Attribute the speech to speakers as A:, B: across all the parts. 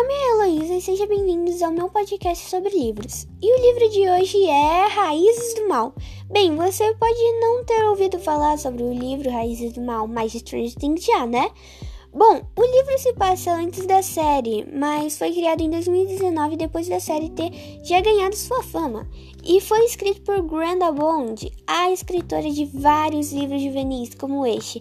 A: nome é Heloísa e sejam bem-vindos ao meu podcast sobre livros. E o livro de hoje é Raízes do Mal. Bem, você pode não ter ouvido falar sobre o livro Raízes do Mal, mas Strange Things já, né? Bom, o livro se passa antes da série, mas foi criado em 2019 depois da série ter já ganhado sua fama. E foi escrito por Granda Bond, a escritora de vários livros juvenis como este.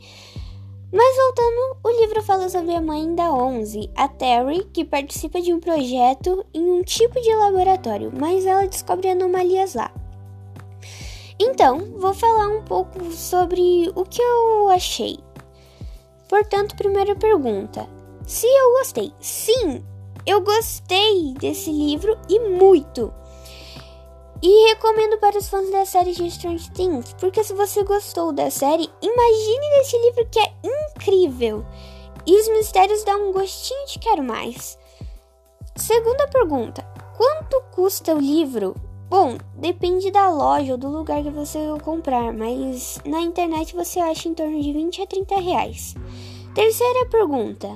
A: Mas voltando, o livro fala sobre a mãe da Onze, a Terry, que participa de um projeto em um tipo de laboratório, mas ela descobre anomalias lá. Então, vou falar um pouco sobre o que eu achei. Portanto, primeira pergunta: se eu gostei? Sim, eu gostei desse livro e muito. E recomendo para os fãs da série de Strange Things, porque se você gostou da série, imagine desse livro que é incrível. E os mistérios dão um gostinho de quero mais. Segunda pergunta: quanto custa o livro? Bom, depende da loja ou do lugar que você comprar, mas na internet você acha em torno de 20 a 30 reais. Terceira pergunta: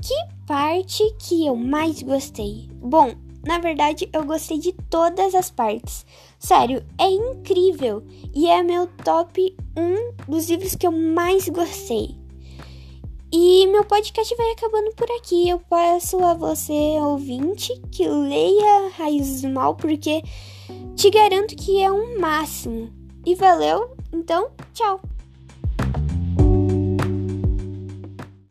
A: que parte que eu mais gostei? Bom, na verdade, eu gostei de todas as partes. Sério, é incrível e é meu top 1 dos livros que eu mais gostei. E meu podcast vai acabando por aqui. Eu peço a você, ouvinte, que leia Raízes do Mal, porque te garanto que é um máximo. E valeu, então, tchau!